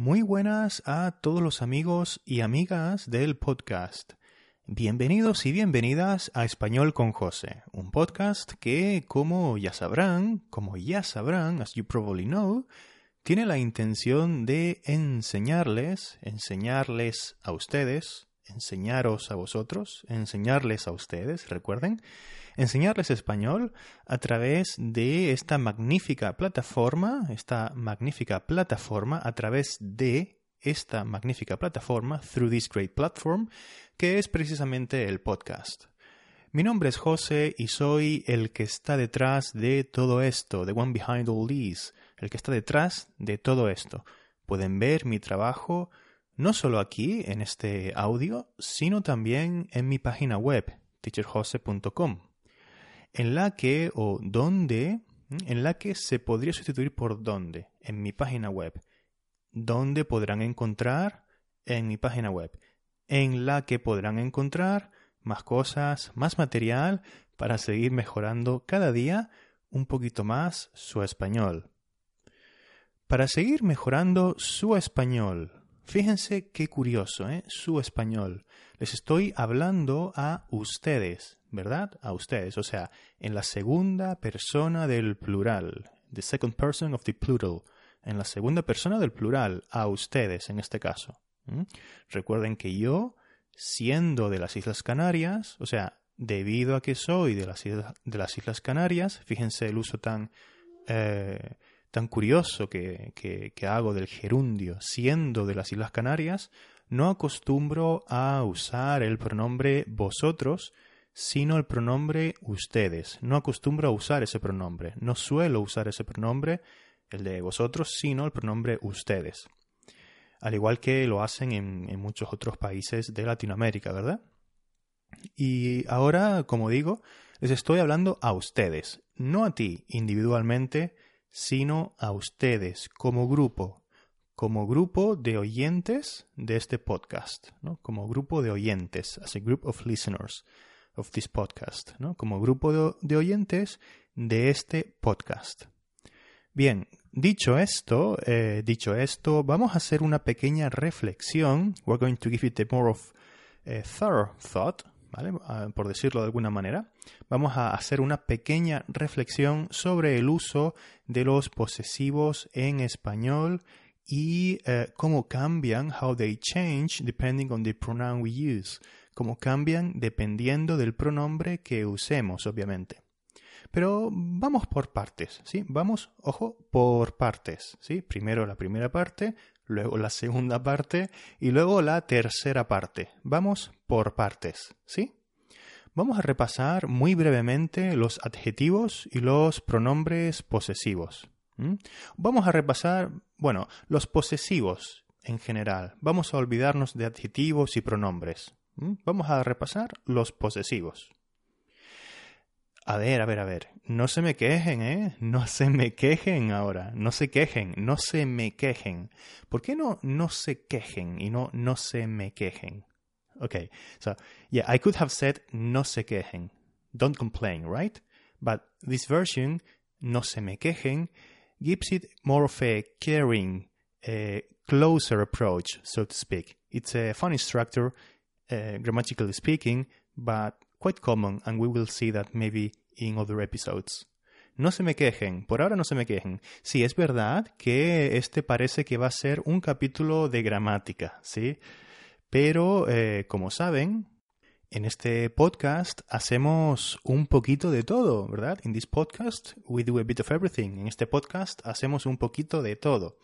Muy buenas a todos los amigos y amigas del podcast. Bienvenidos y bienvenidas a Español con José, un podcast que, como ya sabrán, como ya sabrán, as you probably know, tiene la intención de enseñarles, enseñarles a ustedes, enseñaros a vosotros, enseñarles a ustedes, recuerden, enseñarles español a través de esta magnífica plataforma, esta magnífica plataforma, a través de esta magnífica plataforma, through this great platform, que es precisamente el podcast. Mi nombre es José y soy el que está detrás de todo esto, the one behind all these, el que está detrás de todo esto. Pueden ver mi trabajo no solo aquí en este audio, sino también en mi página web, teacherjose.com, en la que o donde, en la que se podría sustituir por dónde, en mi página web, donde podrán encontrar en mi página web, en la que podrán encontrar más cosas, más material para seguir mejorando cada día un poquito más su español. Para seguir mejorando su español, fíjense qué curioso, ¿eh? Su español. Les estoy hablando a ustedes, ¿verdad? A ustedes, o sea, en la segunda persona del plural, the second person of the plural, en la segunda persona del plural, a ustedes en este caso. Recuerden que yo siendo de las Islas Canarias, o sea, debido a que soy de las Islas, de las Islas Canarias, fíjense el uso tan, eh, tan curioso que, que, hago del gerundio, siendo de las Islas Canarias, no acostumbro a usar el pronombre vosotros, sino el pronombre ustedes. No acostumbro a usar ese pronombre. No suelo usar ese pronombre, el de vosotros, sino el pronombre ustedes al igual que lo hacen en, muchos otros países de Latinoamérica, ¿verdad? Y ahora, como digo, les estoy hablando a ustedes, no a ti individualmente, sino a ustedes como grupo, como grupo de oyentes de este podcast, ¿no? Como grupo de oyentes, as a group of listeners of this podcast, ¿no? Como grupo de oyentes de este podcast. Bien, dicho esto, eh, dicho esto, vamos a hacer una pequeña reflexión. We're going to give it a more of a thorough thought, Ah, por decirlo de alguna manera. Vamos a hacer una pequeña reflexión sobre el uso de los posesivos en español y eh, cómo cambian, how they change depending on the pronoun we use, cómo cambian dependiendo del pronombre que usemos, obviamente. Pero vamos por partes, ¿sí? Vamos, ojo, por partes, ¿sí? Primero la primera parte, luego la segunda parte y luego la tercera parte. Vamos por partes, ¿sí? Vamos a repasar muy brevemente los adjetivos y los pronombres posesivos. Vamos a repasar, bueno, los posesivos en general. Vamos a olvidarnos de adjetivos y pronombres. Vamos a repasar los posesivos. A ver, a ver, a ver. No se me quejen, ¿eh? No se me quejen ahora. No se quejen, no se me quejen. ¿Por qué no no se quejen y no no se me quejen? Okay, so yeah, I could have said no se quejen. Don't complain, right? But this version, no se me quejen, gives it more of a caring, a closer approach, so to speak. It's a funny structure, uh, grammatically speaking, but quite common, and we will see that maybe in other episodes. No se me quejen, por ahora no se me quejen. Sí, es verdad que este parece que va a ser un capítulo de gramática, ¿sí? Pero, eh, como saben, en este podcast hacemos un poquito de todo, ¿verdad? In this podcast we do a bit of everything. En este podcast hacemos un poquito de todo.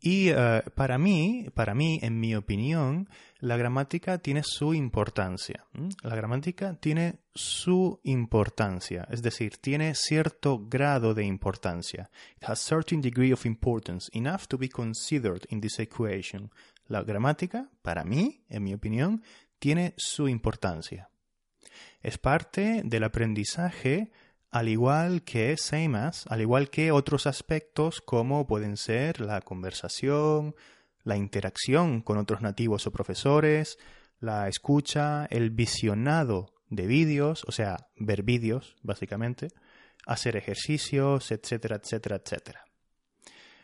Y eh, para mí, para mí, en mi opinión, la gramática tiene su importancia. La gramática tiene su importancia, es decir, tiene cierto grado de importancia. It has certain degree of importance, enough to be considered in this equation. La gramática, para mí, en mi opinión, tiene su importancia. Es parte del aprendizaje al igual que same as, al igual que otros aspectos como pueden ser la conversación, la interacción con otros nativos o profesores, la escucha, el visionado de vídeos, o sea, ver vídeos, básicamente, hacer ejercicios, etcétera, etcétera, etcétera.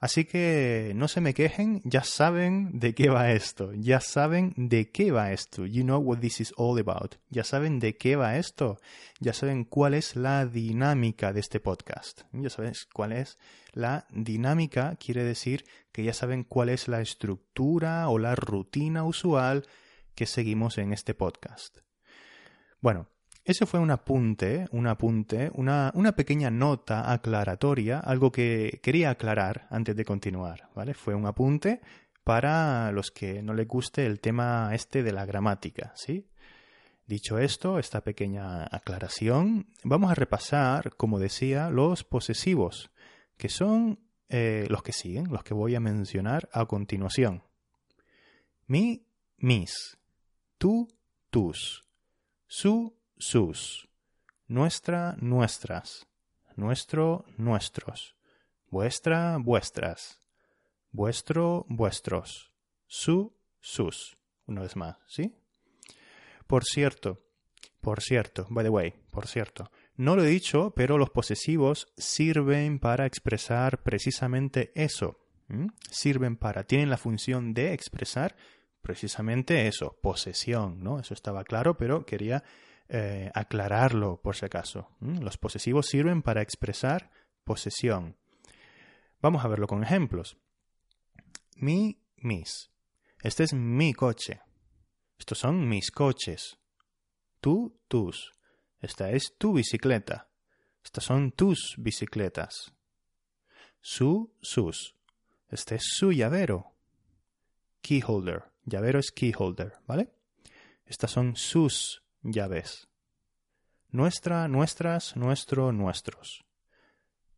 Así que no se me quejen, ya saben de qué va esto, ya saben de qué va esto. You know what this is all about. Ya saben de qué va esto, ya saben cuál es la dinámica de este podcast. Ya saben cuál es la dinámica, quiere decir que ya saben cuál es la estructura o la rutina usual que seguimos en este podcast. Bueno, ese fue un apunte, un apunte, una, una, pequeña nota aclaratoria, algo que quería aclarar antes de continuar, ¿vale? Fue un apunte para los que no les guste el tema este de la gramática, ¿sí? Dicho esto, esta pequeña aclaración, vamos a repasar, como decía, los posesivos, que son eh, los que siguen, los que voy a mencionar a continuación. Mi, mis, tú, tus, su, sus, nuestra, nuestras, nuestro, nuestros, vuestra, vuestras, vuestro, vuestros, su, sus. Una vez más, ¿sí? Por cierto, por cierto, by the way, por cierto, no lo he dicho, pero los posesivos sirven para expresar precisamente eso. Sirven para, tienen la función de expresar precisamente eso, posesión, ¿no? Eso estaba claro, pero quería eh, aclararlo por si acaso. Los posesivos sirven para expresar posesión. Vamos a verlo con ejemplos. Mi, mis. Este es mi coche. Estos son mis coches. Tú, tus. Esta es tu bicicleta. Estas son tus bicicletas. Su, sus. Este es su llavero. Keyholder. Llavero es keyholder, ¿vale? Estas son sus llaves. Nuestra, nuestras, nuestro, nuestros.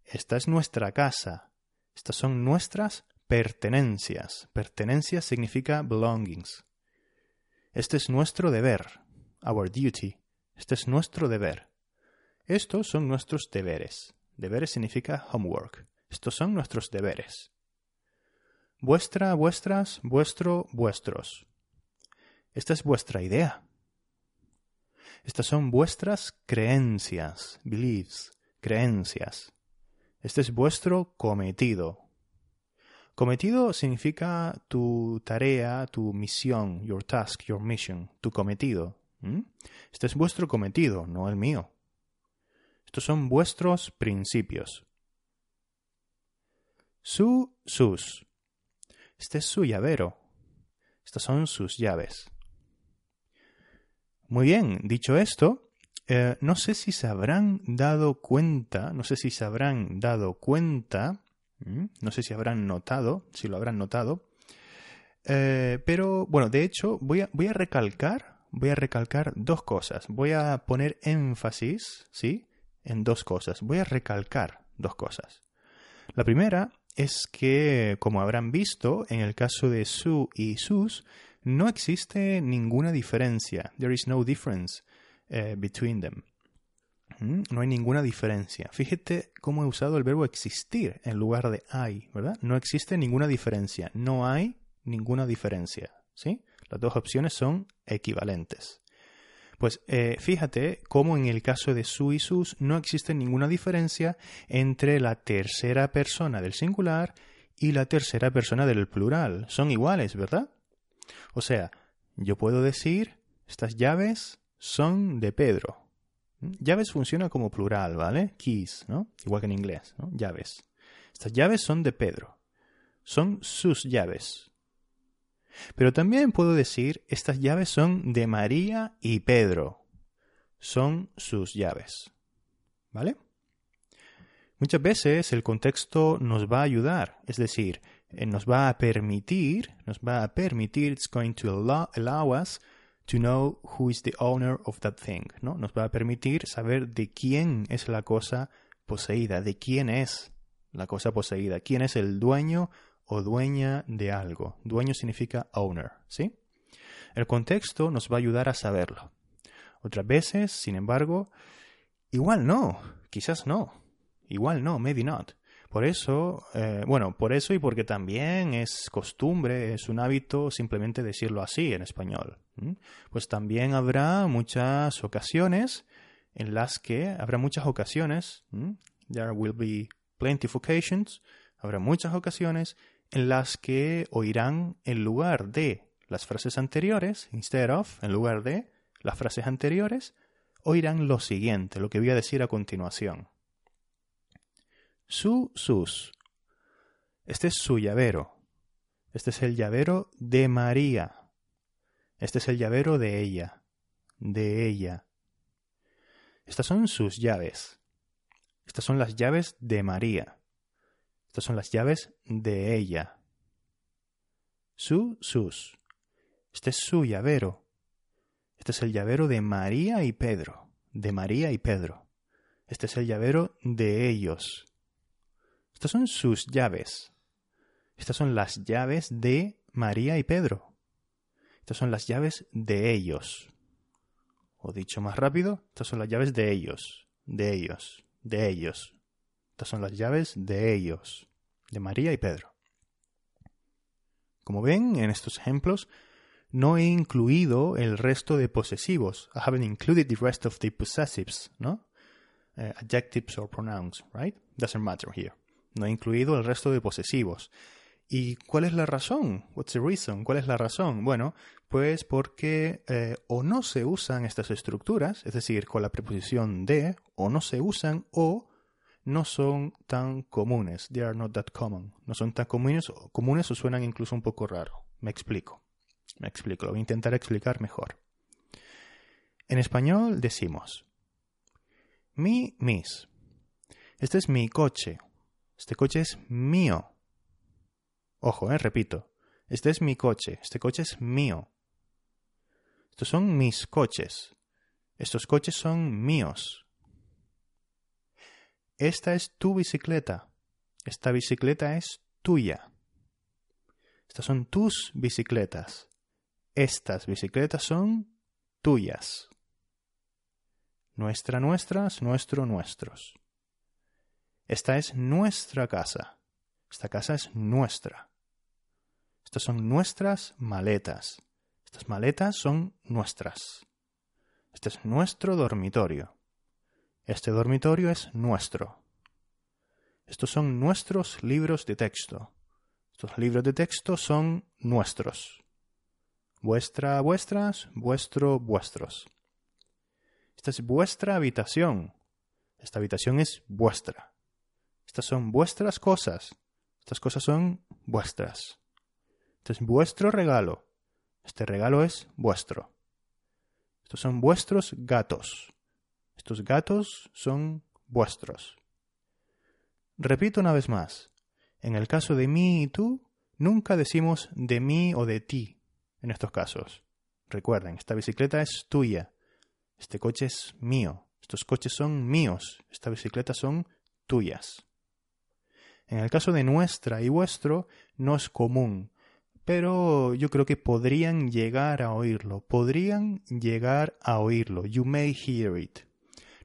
Esta es nuestra casa. Estas son nuestras pertenencias. Pertenencias significa belongings. Este es nuestro deber. Our duty. Este es nuestro deber. Estos son nuestros deberes. Deberes significa homework. Estos son nuestros deberes. Vuestra, vuestras, vuestro, vuestros. Esta es vuestra idea. Estas son vuestras creencias, beliefs, creencias. Este es vuestro cometido. Cometido significa tu tarea, tu misión, your task, your mission, tu cometido. Este es vuestro cometido, no el mío. Estos son vuestros principios. Su, sus. Este es su llavero. Estas son sus llaves. Muy bien, dicho esto, eh, no sé si se habrán dado cuenta, no sé si se habrán dado cuenta, no sé si habrán notado, si lo habrán notado, eh, pero bueno, de hecho voy a, voy a recalcar, voy a recalcar dos cosas, voy a poner énfasis, ¿sí? En dos cosas, voy a recalcar dos cosas. La primera es que, como habrán visto, en el caso de su y sus, no existe ninguna diferencia. There is no difference eh, between them. ¿Mm? No hay ninguna diferencia. Fíjate cómo he usado el verbo existir en lugar de hay, ¿verdad? No existe ninguna diferencia. No hay ninguna diferencia. ¿Sí? Las dos opciones son equivalentes. Pues eh, fíjate cómo en el caso de su y sus no existe ninguna diferencia entre la tercera persona del singular y la tercera persona del plural. Son iguales, ¿verdad? O sea, yo puedo decir, estas llaves son de Pedro. Llaves funciona como plural, ¿vale? Keys, ¿no? Igual que en inglés, ¿no? Llaves. Estas llaves son de Pedro. Son sus llaves. Pero también puedo decir, estas llaves son de María y Pedro. Son sus llaves. ¿Vale? Muchas veces el contexto nos va a ayudar, es decir, nos va a permitir, nos va a permitir, it's going to allow, us to know who is the owner of that thing, ¿no? Nos va a permitir saber de quién es la cosa poseída, de quién es la cosa poseída, quién es el dueño o dueña de algo. Dueño significa owner, ¿sí? El contexto nos va a ayudar a saberlo. Otras veces, sin embargo, igual no, quizás no, igual no, maybe not. Por eso, eh, bueno, por eso y porque también es costumbre, es un hábito simplemente decirlo así en español. Pues también habrá muchas ocasiones en las que habrá muchas ocasiones, there will be plenty of occasions Habrá muchas ocasiones en las que oirán en lugar de las frases anteriores, instead of, en lugar de las frases anteriores, oirán lo siguiente, lo que voy a decir a continuación. Su, sus. Este es su llavero. Este es el llavero de María. Este es el llavero de ella. De ella. Estas son sus llaves. Estas son las llaves de María. Estas son las llaves de ella. Su, sus. Este es su llavero. Este es el llavero de María y Pedro. De María y Pedro. Este es el llavero de ellos. Estas son sus llaves. Estas son las llaves de María y Pedro. Estas son las llaves de ellos. O dicho más rápido, estas son las llaves de ellos. De ellos. De ellos. Estas son las llaves de ellos. De María y Pedro. Como ven en estos ejemplos, no he incluido el resto de posesivos. I haven't included the rest of the possessives, ¿no? Uh, adjectives or pronouns, right? Doesn't matter here. No incluido el resto de posesivos. ¿Y cuál es la razón? What's the reason? ¿Cuál es la razón? Bueno, pues porque eh, o no se usan estas estructuras, es decir, con la preposición de, o no se usan, o no son tan comunes. They are not that common. No son tan comunes, comunes o suenan incluso un poco raro. Me explico. Me explico, lo voy a intentar explicar mejor. En español decimos mi, mis. Este es mi coche. Este coche es mío. Ojo, eh, repito. Este es mi coche. Este coche es mío. Estos son mis coches. Estos coches son míos. Esta es tu bicicleta. Esta bicicleta es tuya. Estas son tus bicicletas. Estas bicicletas son tuyas. Nuestra, nuestras, nuestro, nuestros. Esta es nuestra casa. Esta casa es nuestra. Estas son nuestras maletas. Estas maletas son nuestras. Este es nuestro dormitorio. Este dormitorio es nuestro. Estos son nuestros libros de texto. Estos libros de texto son nuestros. Vuestra, vuestras, vuestro, vuestros. Esta es vuestra habitación. Esta habitación es vuestra. Estas son vuestras cosas. Estas cosas son vuestras. Este es vuestro regalo. Este regalo es vuestro. Estos son vuestros gatos. Estos gatos son vuestros. Repito una vez más. En el caso de mí y tú, nunca decimos de mí o de ti en estos casos. Recuerden, esta bicicleta es tuya, este coche es mío, estos coches son míos, estas bicicletas son tuyas. En el caso de nuestra y vuestro no es común, pero yo creo que podrían llegar a oírlo, podrían llegar a oírlo. You may hear it.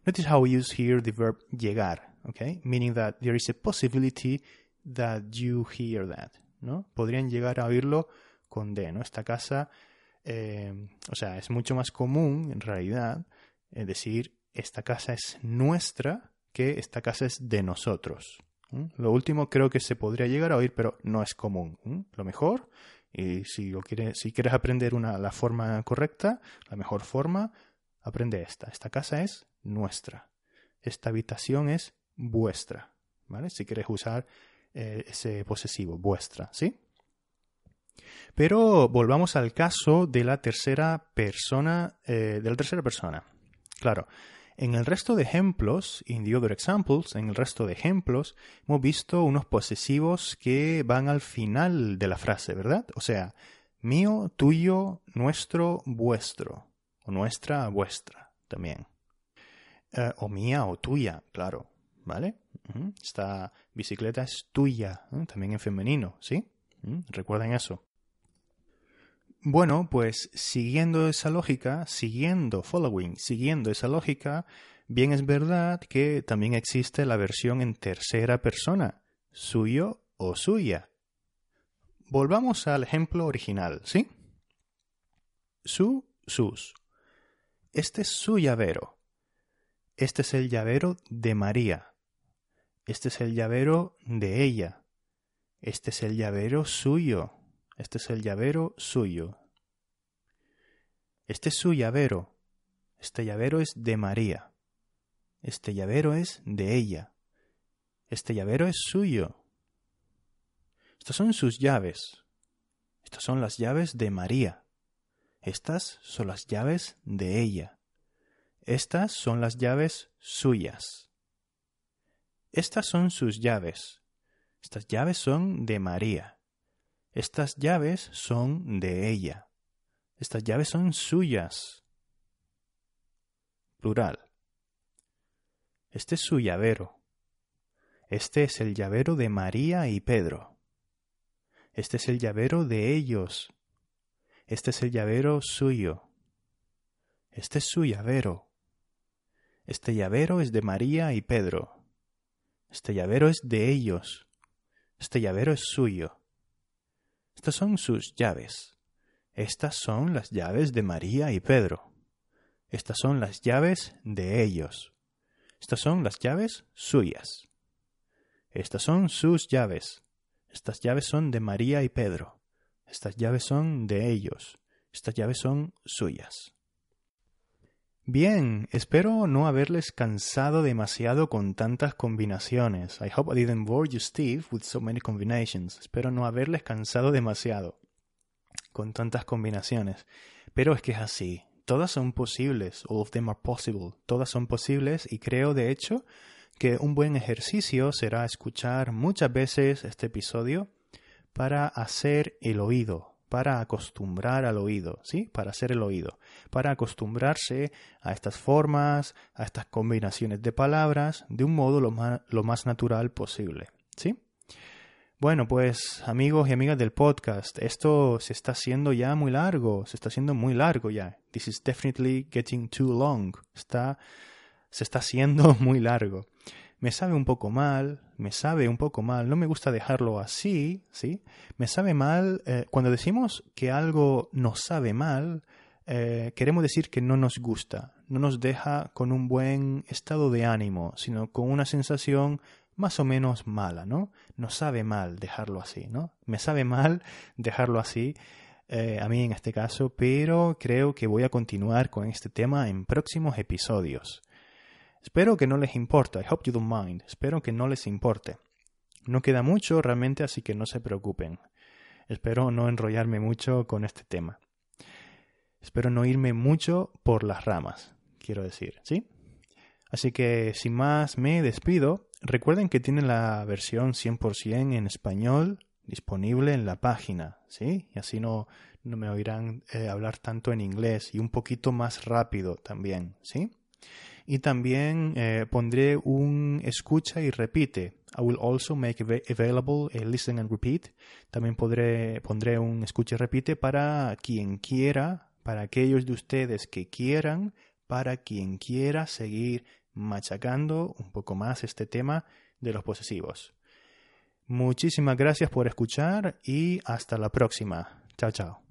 Notice how we use here the verb llegar, okay? Meaning that there is a possibility that you hear that, ¿no? Podrían llegar a oírlo con D, ¿no? Esta casa, eh, o sea, es mucho más común, en realidad, eh, decir esta casa es nuestra que esta casa es de nosotros. Lo último creo que se podría llegar a oír, pero no es común. Lo mejor, y si, quieres aprender una, la forma correcta, la mejor forma, aprende esta. Esta casa es nuestra. Esta habitación es vuestra. ¿Vale? Si quieres usar eh, ese posesivo, vuestra, ¿sí? Pero volvamos al caso de la tercera persona, eh, de la tercera persona. Claro, en el resto de ejemplos, in the other examples, en el resto de ejemplos, hemos visto unos posesivos que van al final de la frase, ¿verdad? O sea, mío, tuyo, nuestro, vuestro. O nuestra, vuestra, también. Eh, o mía o tuya, claro, ¿vale? Esta bicicleta es tuya, también en femenino, ¿sí? Recuerden eso. Bueno, pues siguiendo esa lógica, siguiendo, following, siguiendo esa lógica, bien es verdad que también existe la versión en tercera persona, suyo o suya. Volvamos al ejemplo original, ¿sí? Su, sus. Este es su llavero. Este es el llavero de María. Este es el llavero de ella. Este es el llavero suyo. Este es el llavero suyo. Este es su llavero. Este llavero es de María. Este llavero es de ella. Este llavero es suyo. Estas son sus llaves. Estas son las llaves de María. Estas son las llaves de ella. Estas son las llaves suyas. Estas son sus llaves. Estas llaves son de María. Estas llaves son de ella. Estas llaves son suyas. Plural. Este es su llavero. Este es el llavero de María y Pedro. Este es el llavero de ellos. Este es el llavero suyo. Este es su llavero. Este llavero es de María y Pedro. Este llavero es de ellos. Este llavero es suyo. Estas son sus llaves. Estas son las llaves de María y Pedro. Estas son las llaves de ellos. Estas son las llaves suyas. Estas son sus llaves. Estas llaves son de María y Pedro. Estas llaves son de ellos. Estas llaves son suyas. Bien, espero no haberles cansado demasiado con tantas combinaciones. I hope I didn't bore you, Steve, with so many combinations. Espero no haberles cansado demasiado con tantas combinaciones. Pero es que es así. Todas son posibles. All of them are possible. Todas son posibles y creo, de hecho, que un buen ejercicio será escuchar muchas veces este episodio para hacer el oído, para acostumbrar al oído, ¿sí? Para hacer el oído, para acostumbrarse a estas formas, a estas combinaciones de palabras de un modo lo más, natural posible, ¿sí? Bueno, pues amigos y amigas del podcast, esto se está haciendo ya muy largo, se está haciendo muy largo ya. This is definitely getting too long. Está se está haciendo muy largo. Me sabe un poco mal, me sabe un poco mal, no me gusta dejarlo así, ¿sí? Me sabe mal, eh, cuando decimos que algo nos sabe mal, eh, queremos decir que no nos gusta, no nos deja con un buen estado de ánimo, sino con una sensación más o menos mala, ¿no? Nos sabe mal dejarlo así, ¿no? Me sabe mal dejarlo así, eh, a mí en este caso, pero creo que voy a continuar con este tema en próximos episodios. Espero que no les importe. I hope you don't mind. Espero que no les importe. No queda mucho realmente, así que no se preocupen. Espero no enrollarme mucho con este tema. Espero no irme mucho por las ramas, quiero decir, ¿sí? Así que sin más me despido. Recuerden que tienen la versión 100% en español disponible en la página, ¿sí? Y así no, no me oirán eh, hablar tanto en inglés y un poquito más rápido también, ¿sí? Y también eh, pondré un escucha y repite. I will also make available a listen and repeat. También pondré un escucha y repite para quien quiera, para aquellos de ustedes que quieran, para quien quiera seguir machacando un poco más este tema de los posesivos. Muchísimas gracias por escuchar y hasta la próxima. Chao, chao.